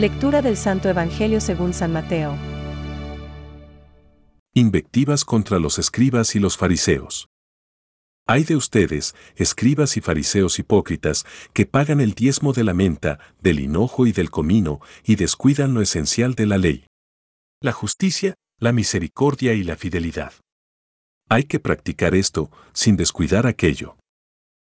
Lectura del Santo Evangelio según San Mateo. Invectivas contra los escribas y los fariseos. Hay de ustedes, escribas y fariseos hipócritas, que pagan el diezmo de la menta, del hinojo y del comino, y descuidan lo esencial de la ley. La justicia, la misericordia y la fidelidad. Hay que practicar esto, sin descuidar aquello.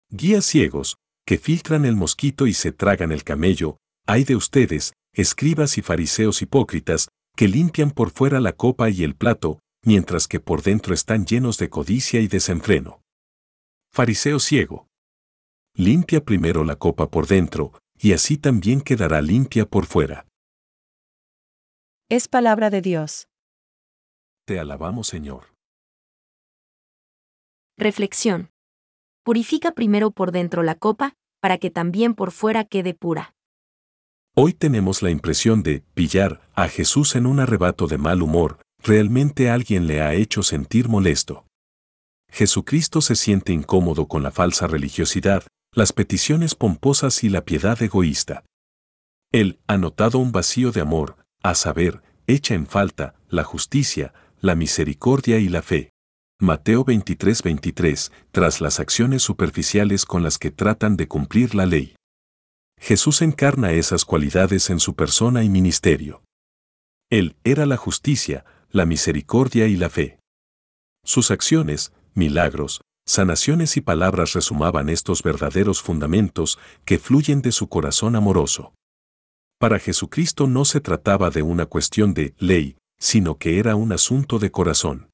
Guías ciegos, que filtran el mosquito y se tragan el camello, hay de ustedes, escribas y fariseos hipócritas, que limpian por fuera la copa y el plato, mientras que por dentro están llenos de codicia y desenfreno. Fariseo ciego. Limpia primero la copa por dentro, y así también quedará limpia por fuera. Es palabra de Dios. Te alabamos, Señor. Reflexión. Purifica primero por dentro la copa, para que también por fuera quede pura. Hoy tenemos la impresión de pillar a Jesús en un arrebato de mal humor, realmente alguien le ha hecho sentir molesto. Jesucristo se siente incómodo con la falsa religiosidad, las peticiones pomposas y la piedad egoísta. Él ha notado un vacío de amor, a saber, echa en falta la justicia, la misericordia y la fe. Mateo 23:23, tras las acciones superficiales con las que tratan de cumplir la ley. Jesús encarna esas cualidades en su persona y ministerio. Él era la justicia, la misericordia y la fe. Sus acciones, milagros, sanaciones y palabras resumaban estos verdaderos fundamentos que fluyen de su corazón amoroso. Para Jesucristo no se trataba de una cuestión de ley, sino que era un asunto de corazón.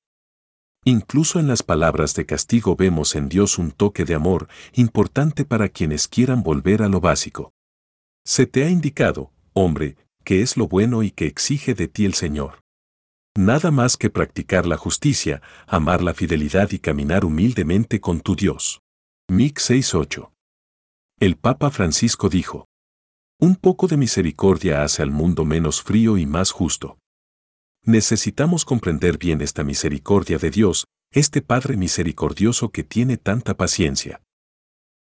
Incluso en las palabras de castigo vemos en Dios un toque de amor importante para quienes quieran volver a lo básico. Se te ha indicado, hombre, que es lo bueno y que exige de ti el Señor. Nada más que practicar la justicia, amar la fidelidad y caminar humildemente con tu Dios. Mic 6.8. El Papa Francisco dijo, Un poco de misericordia hace al mundo menos frío y más justo. Necesitamos comprender bien esta misericordia de Dios, este Padre misericordioso que tiene tanta paciencia.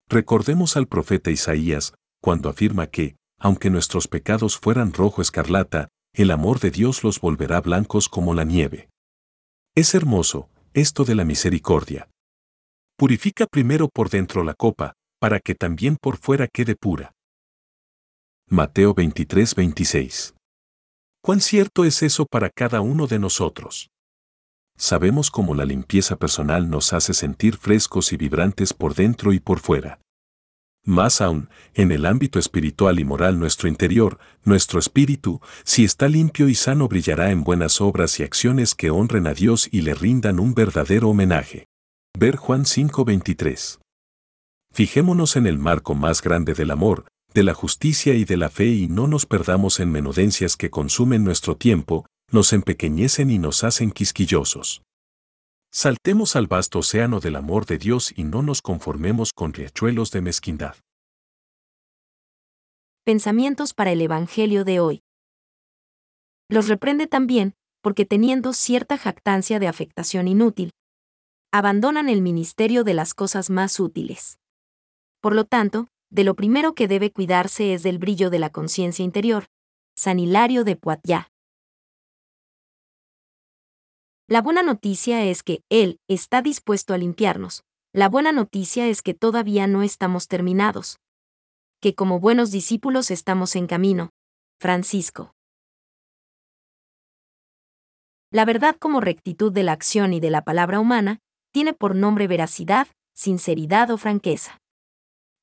Recordemos al profeta Isaías, cuando afirma que, aunque nuestros pecados fueran rojo escarlata, el amor de Dios los volverá blancos como la nieve. Es hermoso, esto de la misericordia. Purifica primero por dentro la copa, para que también por fuera quede pura. Mateo 23, 26. ¿Cuán cierto es eso para cada uno de nosotros? Sabemos cómo la limpieza personal nos hace sentir frescos y vibrantes por dentro y por fuera. Más aún, en el ámbito espiritual y moral nuestro interior, nuestro espíritu, si está limpio y sano brillará en buenas obras y acciones que honren a Dios y le rindan un verdadero homenaje. Ver Juan 5:23. Fijémonos en el marco más grande del amor, de la justicia y de la fe y no nos perdamos en menudencias que consumen nuestro tiempo, nos empequeñecen y nos hacen quisquillosos. Saltemos al vasto océano del amor de Dios y no nos conformemos con riachuelos de mezquindad. Pensamientos para el Evangelio de hoy. Los reprende también, porque teniendo cierta jactancia de afectación inútil, abandonan el ministerio de las cosas más útiles. Por lo tanto, de lo primero que debe cuidarse es del brillo de la conciencia interior. San Hilario de Poitiers. La buena noticia es que Él está dispuesto a limpiarnos. La buena noticia es que todavía no estamos terminados. Que como buenos discípulos estamos en camino. Francisco. La verdad como rectitud de la acción y de la palabra humana, tiene por nombre veracidad, sinceridad o franqueza.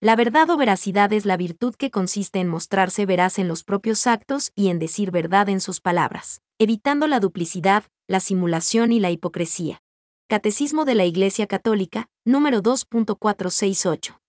La verdad o veracidad es la virtud que consiste en mostrarse veraz en los propios actos y en decir verdad en sus palabras, evitando la duplicidad, la simulación y la hipocresía. Catecismo de la Iglesia Católica, número 2.468.